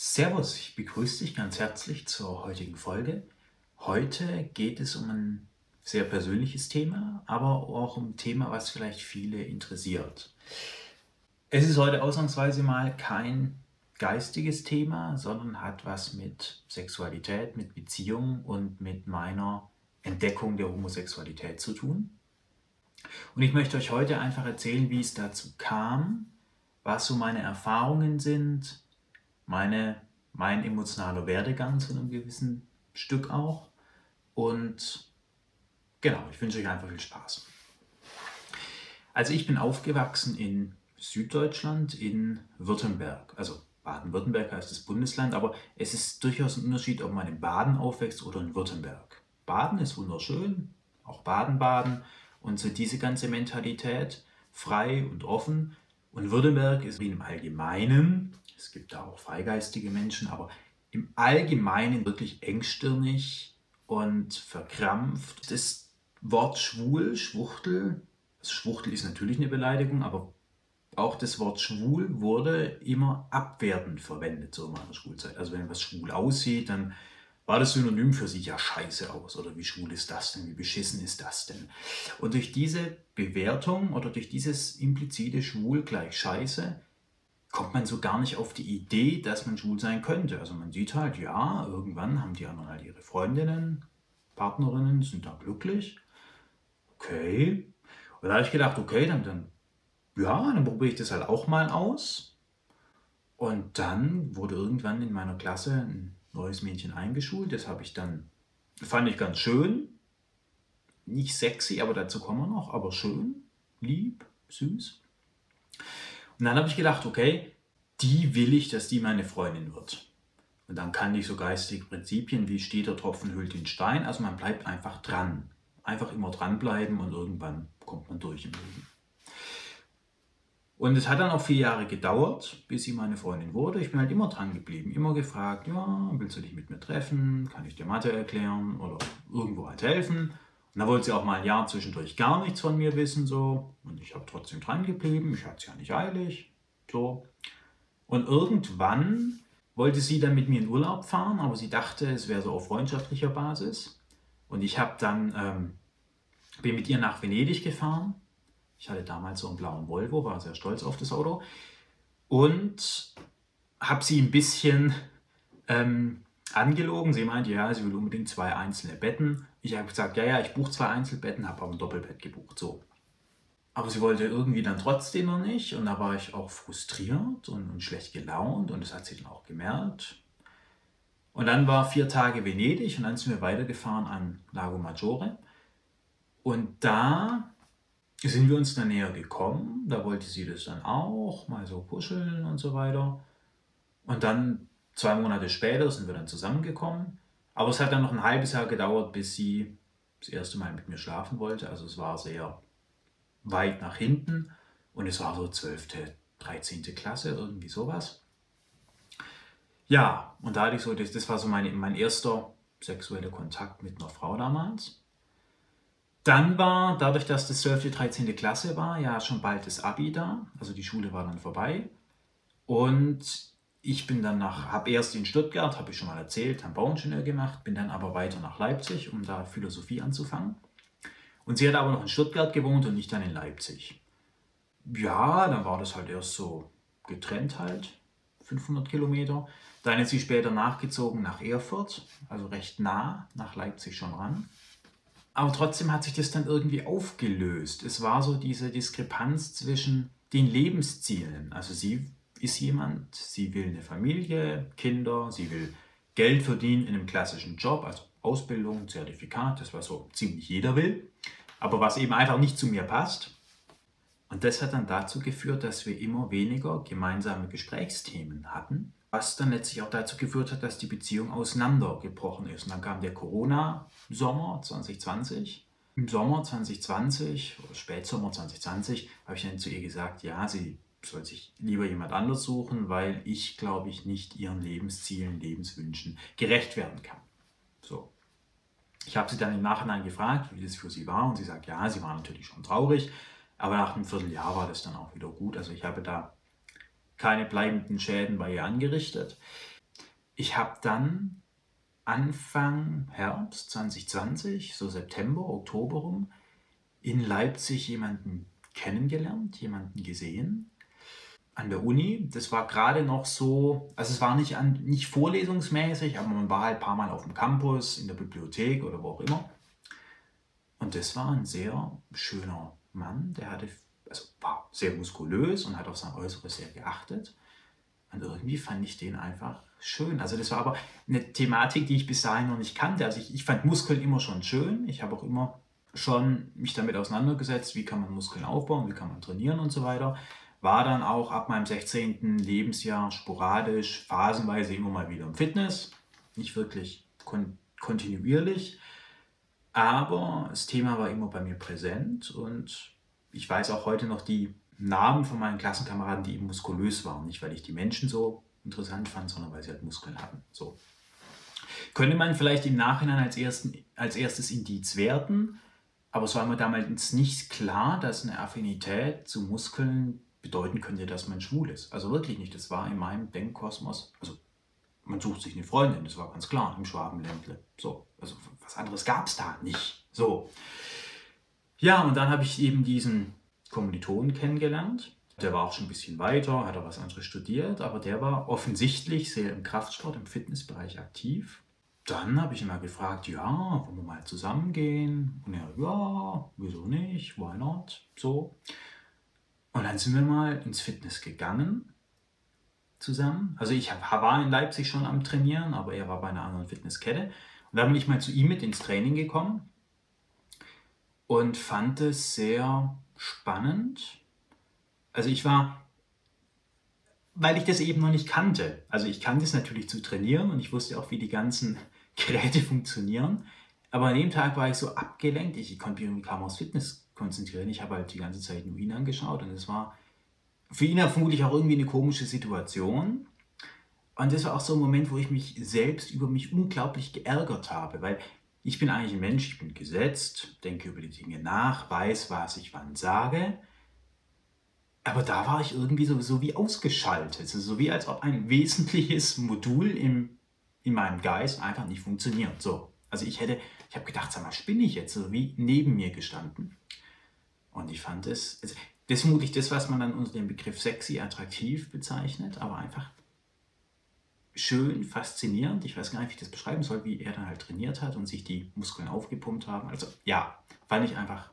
Servus, ich begrüße dich ganz herzlich zur heutigen Folge. Heute geht es um ein sehr persönliches Thema, aber auch um ein Thema, was vielleicht viele interessiert. Es ist heute ausnahmsweise mal kein geistiges Thema, sondern hat was mit Sexualität, mit Beziehung und mit meiner Entdeckung der Homosexualität zu tun. Und ich möchte euch heute einfach erzählen, wie es dazu kam, was so meine Erfahrungen sind, meine, mein emotionaler Werdegang zu einem gewissen Stück auch. Und genau, ich wünsche euch einfach viel Spaß. Also ich bin aufgewachsen in Süddeutschland, in Württemberg. Also Baden-Württemberg heißt das Bundesland, aber es ist durchaus ein Unterschied, ob man in Baden aufwächst oder in Württemberg. Baden ist wunderschön, auch Baden-Baden und so diese ganze Mentalität, frei und offen. Und Württemberg ist wie im Allgemeinen es gibt da auch freigeistige Menschen, aber im Allgemeinen wirklich engstirnig und verkrampft. Das Wort schwul, Schwuchtel, also Schwuchtel ist natürlich eine Beleidigung, aber auch das Wort schwul wurde immer abwertend verwendet so in meiner Schulzeit. Also wenn was schwul aussieht, dann war das Synonym für sich ja scheiße aus oder wie schwul ist das denn, wie beschissen ist das denn. Und durch diese Bewertung oder durch dieses implizite schwul gleich scheiße kommt man so gar nicht auf die Idee, dass man schwul sein könnte. Also man sieht halt, ja, irgendwann haben die anderen halt ihre Freundinnen, Partnerinnen, sind da glücklich. Okay. Und da habe ich gedacht, okay, dann, dann, ja, dann probiere ich das halt auch mal aus. Und dann wurde irgendwann in meiner Klasse ein neues Mädchen eingeschult. Das habe ich dann, fand ich ganz schön. Nicht sexy, aber dazu kommen wir noch, aber schön, lieb, süß. Und dann habe ich gedacht, okay, die will ich, dass die meine Freundin wird. Und dann kann ich so geistige Prinzipien wie steht der Tropfen hüllt den Stein. Also man bleibt einfach dran. Einfach immer dranbleiben und irgendwann kommt man durch im Leben. Und es hat dann auch vier Jahre gedauert, bis sie meine Freundin wurde. Ich bin halt immer dran geblieben, immer gefragt, ja, willst du dich mit mir treffen? Kann ich dir Mathe erklären oder irgendwo halt helfen? Und da wollte sie auch mal ein Jahr zwischendurch gar nichts von mir wissen, so. Und ich habe trotzdem dran geblieben. Ich hatte es ja nicht eilig, so. Und irgendwann wollte sie dann mit mir in Urlaub fahren, aber sie dachte, es wäre so auf freundschaftlicher Basis. Und ich habe dann, ähm, bin mit ihr nach Venedig gefahren. Ich hatte damals so einen blauen Volvo, war sehr stolz auf das Auto. Und habe sie ein bisschen ähm, angelogen. Sie meinte, ja, sie will unbedingt zwei einzelne Betten. Ich habe gesagt, ja, ja, ich buche zwei Einzelbetten, habe aber ein Doppelbett gebucht. So. Aber sie wollte irgendwie dann trotzdem noch nicht. Und da war ich auch frustriert und, und schlecht gelaunt. Und das hat sie dann auch gemerkt. Und dann war vier Tage Venedig und dann sind wir weitergefahren an Lago Maggiore. Und da sind wir uns dann näher gekommen. Da wollte sie das dann auch, mal so kuscheln und so weiter. Und dann Zwei Monate später sind wir dann zusammengekommen. Aber es hat dann noch ein halbes Jahr gedauert, bis sie das erste Mal mit mir schlafen wollte. Also es war sehr weit nach hinten und es war so 12., 13. Klasse, irgendwie sowas. Ja, und da hatte ich so, das, das war so meine, mein erster sexueller Kontakt mit einer Frau damals. Dann war, dadurch, dass das 12., 13. Klasse war, ja schon bald das Abi da. Also die Schule war dann vorbei. Und ich bin dann nach, habe erst in Stuttgart, habe ich schon mal erzählt, habe Bauingenieur gemacht, bin dann aber weiter nach Leipzig, um da Philosophie anzufangen. Und sie hat aber noch in Stuttgart gewohnt und nicht dann in Leipzig. Ja, dann war das halt erst so getrennt halt, 500 Kilometer. Dann ist sie später nachgezogen nach Erfurt, also recht nah nach Leipzig schon ran. Aber trotzdem hat sich das dann irgendwie aufgelöst. Es war so diese Diskrepanz zwischen den Lebenszielen. Also sie ist jemand, sie will eine Familie, Kinder, sie will Geld verdienen in einem klassischen Job, also Ausbildung, Zertifikat, das was so ziemlich jeder will, aber was eben einfach nicht zu mir passt. Und das hat dann dazu geführt, dass wir immer weniger gemeinsame Gesprächsthemen hatten, was dann letztlich auch dazu geführt hat, dass die Beziehung auseinandergebrochen ist. Und dann kam der Corona-Sommer 2020. Im Sommer 2020 oder Spätsommer 2020 habe ich dann zu ihr gesagt, ja, sie soll sich lieber jemand anders suchen, weil ich, glaube ich, nicht ihren Lebenszielen, Lebenswünschen gerecht werden kann. So. Ich habe sie dann im Nachhinein gefragt, wie das für sie war, und sie sagt, ja, sie war natürlich schon traurig, aber nach einem Vierteljahr war das dann auch wieder gut. Also ich habe da keine bleibenden Schäden bei ihr angerichtet. ich habe dann Anfang Herbst 2020, so September, Oktober rum, in Leipzig jemanden kennengelernt, jemanden gesehen an der Uni. Das war gerade noch so, also es war nicht, an, nicht vorlesungsmäßig, aber man war halt ein paar Mal auf dem Campus, in der Bibliothek oder wo auch immer. Und das war ein sehr schöner Mann, der hatte, also war sehr muskulös und hat auf sein Äußeres sehr geachtet. Und irgendwie fand ich den einfach schön. Also das war aber eine Thematik, die ich bis dahin noch nicht kannte. Also ich, ich fand Muskeln immer schon schön. Ich habe auch immer schon mich damit auseinandergesetzt, wie kann man Muskeln aufbauen, wie kann man trainieren und so weiter. War dann auch ab meinem 16. Lebensjahr sporadisch, phasenweise immer mal wieder im Fitness. Nicht wirklich kon kontinuierlich. Aber das Thema war immer bei mir präsent und ich weiß auch heute noch die Namen von meinen Klassenkameraden, die eben muskulös waren. Nicht, weil ich die Menschen so interessant fand, sondern weil sie halt Muskeln hatten. So. Könnte man vielleicht im Nachhinein als, ersten, als erstes Indiz werten, aber es war mir damals nicht klar, dass eine Affinität zu Muskeln bedeuten könnte, dass man schwul ist. Also wirklich nicht. Das war in meinem Denkkosmos, also man sucht sich eine Freundin, das war ganz klar im Schwabenländle. So, also was anderes gab es da nicht. So. Ja, und dann habe ich eben diesen Kommilitonen kennengelernt. Der war auch schon ein bisschen weiter, hat auch was anderes studiert, aber der war offensichtlich sehr im Kraftsport, im Fitnessbereich aktiv. Dann habe ich ihn mal gefragt, ja, wollen wir mal zusammengehen? Und er, ja, wieso nicht, why not, so. Und dann sind wir mal ins Fitness gegangen zusammen. Also ich war in Leipzig schon am Trainieren, aber er war bei einer anderen Fitnesskette. Und dann bin ich mal zu ihm mit ins Training gekommen und fand es sehr spannend. Also ich war, weil ich das eben noch nicht kannte. Also ich kannte es natürlich zu trainieren und ich wusste auch, wie die ganzen Geräte funktionieren. Aber an dem Tag war ich so abgelenkt, ich konnte mich kaum aufs Fitness konzentrieren. Ich habe halt die ganze Zeit nur ihn angeschaut und es war für ihn ja vermutlich auch irgendwie eine komische Situation. Und das war auch so ein Moment, wo ich mich selbst über mich unglaublich geärgert habe, weil ich bin eigentlich ein Mensch, ich bin gesetzt, denke über die Dinge nach, weiß, was ich wann sage. Aber da war ich irgendwie sowieso wie ausgeschaltet. Also so wie als ob ein wesentliches Modul im, in meinem Geist einfach nicht funktioniert. So. Also ich hätte, ich habe gedacht, sag mal, spinne ich jetzt so wie neben mir gestanden. Und ich fand es, also das ist vermutlich das, was man dann unter dem Begriff sexy, attraktiv bezeichnet, aber einfach schön, faszinierend. Ich weiß gar nicht, wie ich das beschreiben soll, wie er dann halt trainiert hat und sich die Muskeln aufgepumpt haben. Also ja, fand ich einfach,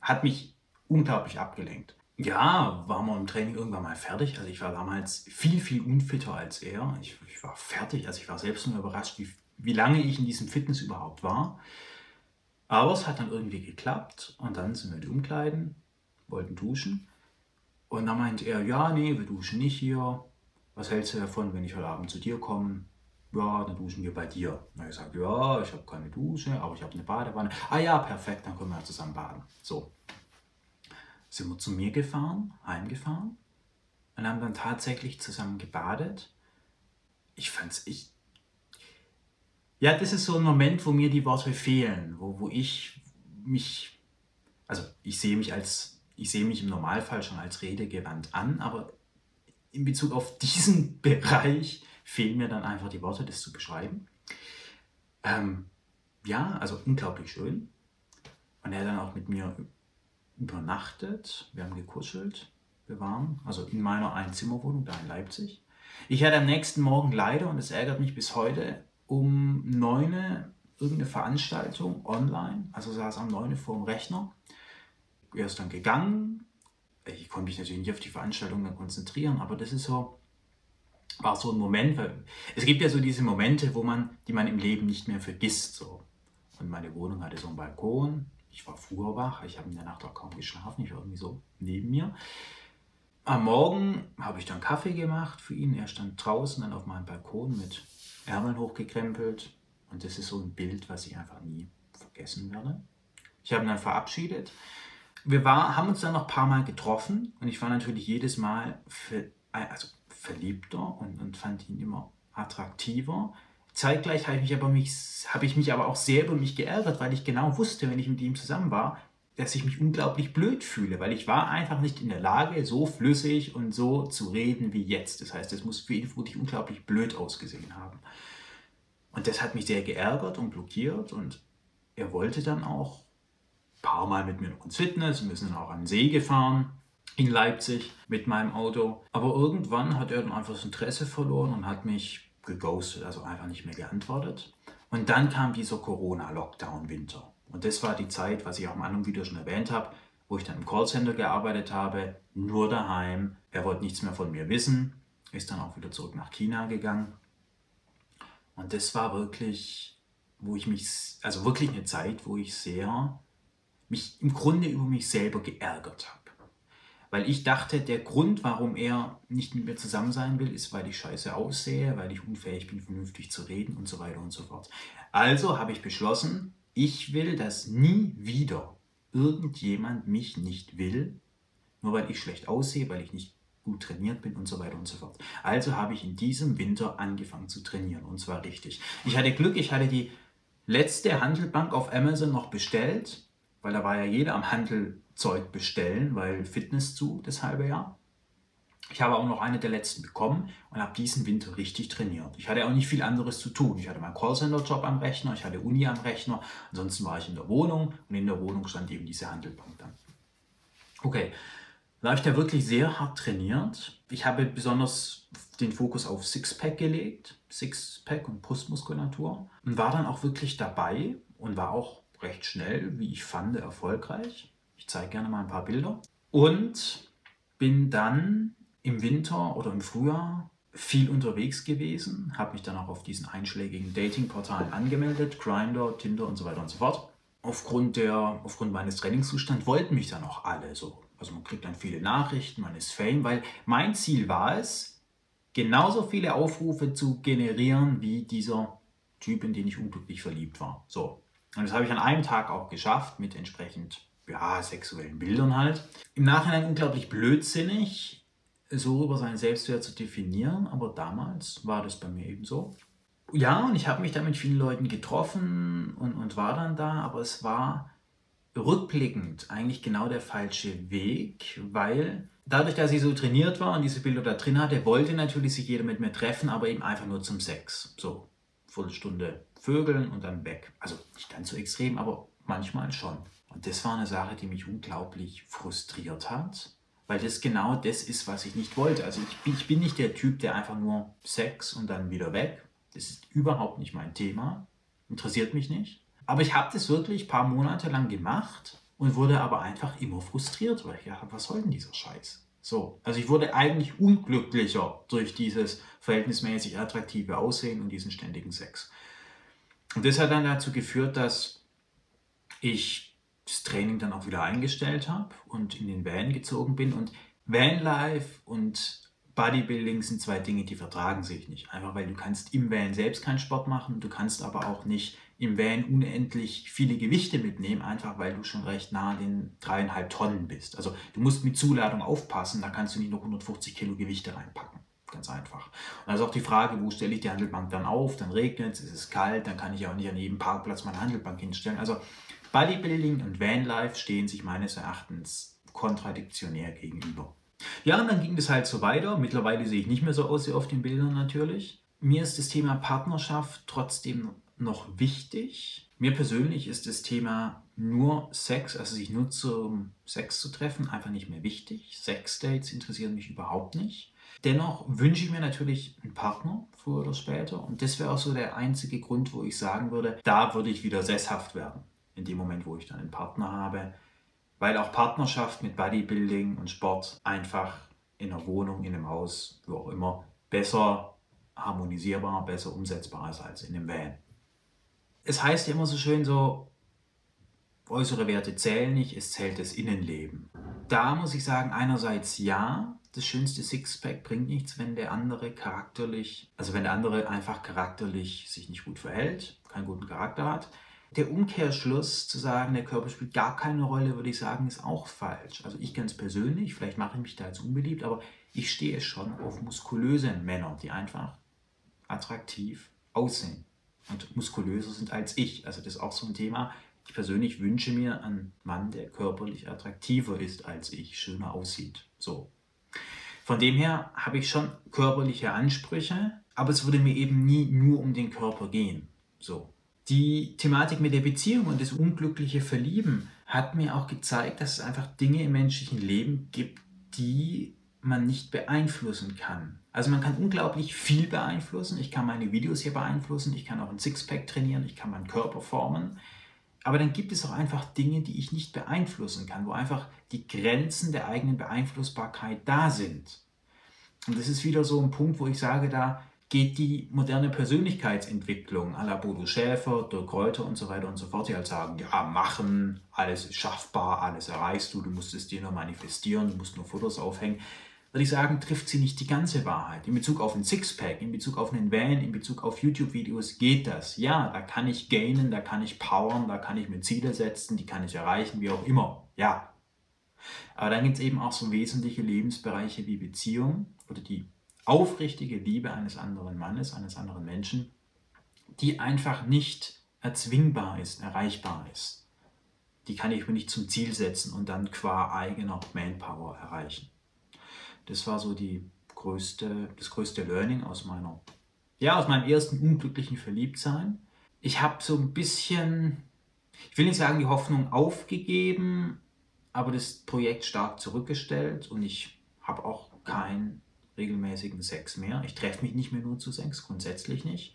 hat mich unglaublich abgelenkt. Ja, waren wir im Training irgendwann mal fertig. Also ich war damals viel, viel unfitter als er. Ich, ich war fertig, also ich war selbst nur überrascht, wie, wie lange ich in diesem Fitness überhaupt war. Aber es hat dann irgendwie geklappt und dann sind wir die Umkleiden, wollten duschen. Und dann meint er, ja, nee, wir duschen nicht hier. Was hältst du davon, wenn ich heute Abend zu dir komme? Ja, dann duschen wir bei dir. Und er gesagt, ja, ich habe keine Dusche, aber ich habe eine Badewanne. Ah ja, perfekt, dann können wir zusammen baden. So. Sind wir zu mir gefahren, heimgefahren und haben dann tatsächlich zusammen gebadet. Ich fand's, ich, ja, das ist so ein Moment, wo mir die Worte fehlen, wo, wo ich mich, also ich sehe mich als ich sehe mich im Normalfall schon als redegewandt an, aber in Bezug auf diesen Bereich fehlen mir dann einfach die Worte, das zu beschreiben. Ähm, ja, also unglaublich schön. Und er dann auch mit mir übernachtet. Wir haben gekuschelt. Wir waren also in meiner Einzimmerwohnung da in Leipzig. Ich hatte am nächsten Morgen leider, und es ärgert mich bis heute, um 9 Uhr irgendeine Veranstaltung online. Also saß am 9 Uhr vor dem Rechner er ist dann gegangen. Ich konnte mich natürlich nicht auf die Veranstaltung dann konzentrieren, aber das ist so, war so ein Moment, weil es gibt ja so diese Momente, wo man, die man im Leben nicht mehr vergisst. So. Und meine Wohnung hatte so einen Balkon. Ich war früher wach, ich habe in der Nacht auch kaum geschlafen, ich war irgendwie so neben mir. Am Morgen habe ich dann Kaffee gemacht für ihn. Er stand draußen dann auf meinem Balkon mit Ärmeln hochgekrempelt. Und das ist so ein Bild, was ich einfach nie vergessen werde. Ich habe ihn dann verabschiedet wir war, haben uns dann noch ein paar Mal getroffen und ich war natürlich jedes Mal ver, also verliebter und, und fand ihn immer attraktiver. Zeitgleich habe ich, mich aber mich, habe ich mich aber auch sehr über mich geärgert, weil ich genau wusste, wenn ich mit ihm zusammen war, dass ich mich unglaublich blöd fühle, weil ich war einfach nicht in der Lage, so flüssig und so zu reden wie jetzt. Das heißt, es muss für ihn wirklich unglaublich blöd ausgesehen haben. Und das hat mich sehr geärgert und blockiert und er wollte dann auch ein paar Mal mit mir noch ins Fitness, wir sind dann auch an den See gefahren in Leipzig mit meinem Auto. Aber irgendwann hat er dann einfach das Interesse verloren und hat mich geghostet, also einfach nicht mehr geantwortet. Und dann kam dieser Corona-Lockdown-Winter. Und das war die Zeit, was ich auch im anderen Video schon erwähnt habe, wo ich dann im Callcenter gearbeitet habe, nur daheim. Er wollte nichts mehr von mir wissen, ist dann auch wieder zurück nach China gegangen. Und das war wirklich, wo ich mich, also wirklich eine Zeit, wo ich sehr, mich im Grunde über mich selber geärgert habe. Weil ich dachte, der Grund, warum er nicht mit mir zusammen sein will, ist, weil ich scheiße aussehe, weil ich unfähig bin, vernünftig zu reden und so weiter und so fort. Also habe ich beschlossen, ich will, dass nie wieder irgendjemand mich nicht will, nur weil ich schlecht aussehe, weil ich nicht gut trainiert bin und so weiter und so fort. Also habe ich in diesem Winter angefangen zu trainieren und zwar richtig. Ich hatte Glück, ich hatte die letzte Handelbank auf Amazon noch bestellt, weil da war ja jeder am Handelzeug bestellen, weil Fitness zu das halbe Jahr. Ich habe auch noch eine der letzten bekommen und habe diesen Winter richtig trainiert. Ich hatte auch nicht viel anderes zu tun. Ich hatte meinen Callcenter-Job am Rechner, ich hatte Uni am Rechner, ansonsten war ich in der Wohnung und in der Wohnung stand eben diese Handelbank dann. Okay, da habe ich da wirklich sehr hart trainiert. Ich habe besonders den Fokus auf Sixpack gelegt, Sixpack und Brustmuskulatur und war dann auch wirklich dabei und war auch recht schnell, wie ich fand, erfolgreich. Ich zeige gerne mal ein paar Bilder. Und bin dann im Winter oder im Frühjahr viel unterwegs gewesen, habe mich dann auch auf diesen einschlägigen Datingportalen angemeldet, Grindr, Tinder und so weiter und so fort. Aufgrund, der, aufgrund meines Trainingszustands wollten mich dann auch alle so. Also man kriegt dann viele Nachrichten, man ist Fame, weil mein Ziel war es, genauso viele Aufrufe zu generieren wie dieser Typ, in den ich unglücklich verliebt war. So. Und das habe ich an einem Tag auch geschafft mit entsprechend ja, sexuellen Bildern halt. Im Nachhinein unglaublich blödsinnig so über seinen Selbstwert zu definieren, aber damals war das bei mir eben so. Ja, und ich habe mich da mit vielen Leuten getroffen und, und war dann da, aber es war rückblickend eigentlich genau der falsche Weg, weil dadurch, dass ich so trainiert war und diese Bilder da drin hatte, wollte natürlich sich jeder mit mir treffen, aber eben einfach nur zum Sex. So, Viertelstunde Vögeln und dann weg. Also nicht ganz so extrem, aber manchmal schon. Und das war eine Sache, die mich unglaublich frustriert hat weil das genau das ist, was ich nicht wollte. Also ich bin, ich bin nicht der Typ, der einfach nur Sex und dann wieder weg. Das ist überhaupt nicht mein Thema. Interessiert mich nicht. Aber ich habe das wirklich ein paar Monate lang gemacht und wurde aber einfach immer frustriert, weil ich gedacht was soll denn dieser Scheiß? So, also ich wurde eigentlich unglücklicher durch dieses verhältnismäßig attraktive Aussehen und diesen ständigen Sex. Und das hat dann dazu geführt, dass ich das Training dann auch wieder eingestellt habe und in den Van gezogen bin. Und Vanlife und Bodybuilding sind zwei Dinge, die vertragen sich nicht. Einfach weil du kannst im Van selbst keinen Sport machen, du kannst aber auch nicht im Van unendlich viele Gewichte mitnehmen, einfach weil du schon recht nah an den dreieinhalb Tonnen bist. Also du musst mit Zuladung aufpassen, da kannst du nicht noch 150 Kilo Gewichte reinpacken. Ganz einfach. Und also auch die Frage, wo stelle ich die Handelbank dann auf? Dann regnet es, ist es kalt, dann kann ich auch nicht an jedem Parkplatz meine Handelbank hinstellen. Also Bodybuilding und Vanlife stehen sich meines Erachtens kontradiktionär gegenüber. Ja, und dann ging es halt so weiter. Mittlerweile sehe ich nicht mehr so aus wie auf den Bildern natürlich. Mir ist das Thema Partnerschaft trotzdem noch wichtig. Mir persönlich ist das Thema nur Sex, also sich nur zum Sex zu treffen, einfach nicht mehr wichtig. Sexdates interessieren mich überhaupt nicht. Dennoch wünsche ich mir natürlich einen Partner, früher oder später. Und das wäre auch so der einzige Grund, wo ich sagen würde, da würde ich wieder sesshaft werden in dem Moment, wo ich dann einen Partner habe. Weil auch Partnerschaft mit Bodybuilding und Sport einfach in einer Wohnung, in einem Haus, wo auch immer, besser harmonisierbar, besser umsetzbar ist als in einem Van. Es heißt ja immer so schön so, äußere Werte zählen nicht, es zählt das Innenleben. Da muss ich sagen, einerseits ja, das schönste Sixpack bringt nichts, wenn der andere charakterlich, also wenn der andere einfach charakterlich sich nicht gut verhält, keinen guten Charakter hat der Umkehrschluss zu sagen, der Körper spielt gar keine Rolle, würde ich sagen, ist auch falsch. Also ich ganz persönlich, vielleicht mache ich mich da jetzt unbeliebt, aber ich stehe schon auf muskulöse Männer, die einfach attraktiv aussehen und muskulöser sind als ich. Also das ist auch so ein Thema. Ich persönlich wünsche mir einen Mann, der körperlich attraktiver ist als ich, schöner aussieht. So. Von dem her habe ich schon körperliche Ansprüche, aber es würde mir eben nie nur um den Körper gehen. So. Die Thematik mit der Beziehung und das unglückliche Verlieben hat mir auch gezeigt, dass es einfach Dinge im menschlichen Leben gibt, die man nicht beeinflussen kann. Also man kann unglaublich viel beeinflussen. Ich kann meine Videos hier beeinflussen, ich kann auch ein Sixpack trainieren, ich kann meinen Körper formen. Aber dann gibt es auch einfach Dinge, die ich nicht beeinflussen kann, wo einfach die Grenzen der eigenen Beeinflussbarkeit da sind. Und das ist wieder so ein Punkt, wo ich sage, da geht die moderne Persönlichkeitsentwicklung à la Bodo Schäfer, Dirk Kräuter und so weiter und so fort, die halt sagen, ja, machen, alles ist schaffbar, alles erreichst du, du musst es dir nur manifestieren, du musst nur Fotos aufhängen, würde ich sagen, trifft sie nicht die ganze Wahrheit. In Bezug auf ein Sixpack, in Bezug auf einen Van, in Bezug auf YouTube-Videos geht das. Ja, da kann ich gainen, da kann ich powern, da kann ich mir Ziele setzen, die kann ich erreichen, wie auch immer. Ja. Aber dann gibt es eben auch so wesentliche Lebensbereiche wie Beziehung oder die aufrichtige Liebe eines anderen Mannes, eines anderen Menschen, die einfach nicht erzwingbar ist, erreichbar ist. Die kann ich mir nicht zum Ziel setzen und dann qua eigener Manpower erreichen. Das war so die größte, das größte Learning aus meiner, ja, aus meinem ersten unglücklichen Verliebtsein. Ich habe so ein bisschen, ich will nicht sagen, die Hoffnung aufgegeben, aber das Projekt stark zurückgestellt und ich habe auch kein regelmäßigen Sex mehr. Ich treffe mich nicht mehr nur zu Sex, grundsätzlich nicht.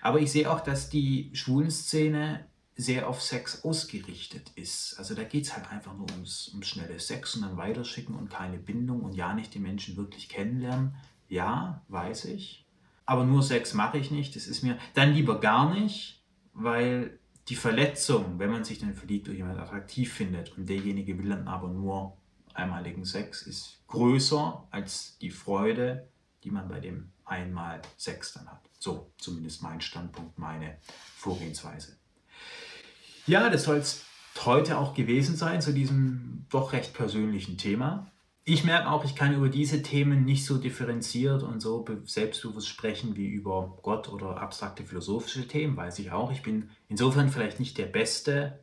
Aber ich sehe auch, dass die Schwulenszene sehr auf Sex ausgerichtet ist. Also da geht es halt einfach nur ums, ums schnelle Sex und dann weiterschicken und keine Bindung und ja nicht die Menschen wirklich kennenlernen. Ja, weiß ich. Aber nur Sex mache ich nicht. Das ist mir dann lieber gar nicht, weil die Verletzung, wenn man sich dann verliebt oder jemand attraktiv findet und derjenige will dann aber nur einmaligen Sex ist größer als die Freude, die man bei dem einmal Sex dann hat. So, zumindest mein Standpunkt, meine Vorgehensweise. Ja, das soll es heute auch gewesen sein zu diesem doch recht persönlichen Thema. Ich merke auch, ich kann über diese Themen nicht so differenziert und so selbstbewusst sprechen wie über Gott oder abstrakte philosophische Themen, weiß ich auch. Ich bin insofern vielleicht nicht der beste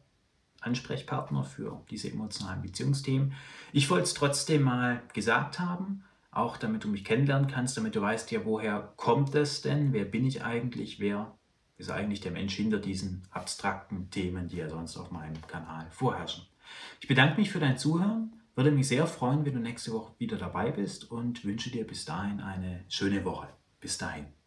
Ansprechpartner für diese emotionalen Beziehungsthemen. Ich wollte es trotzdem mal gesagt haben, auch damit du mich kennenlernen kannst, damit du weißt, ja, woher kommt es denn? Wer bin ich eigentlich? Wer ist eigentlich der Mensch hinter diesen abstrakten Themen, die ja sonst auf meinem Kanal vorherrschen? Ich bedanke mich für dein Zuhören, würde mich sehr freuen, wenn du nächste Woche wieder dabei bist und wünsche dir bis dahin eine schöne Woche. Bis dahin.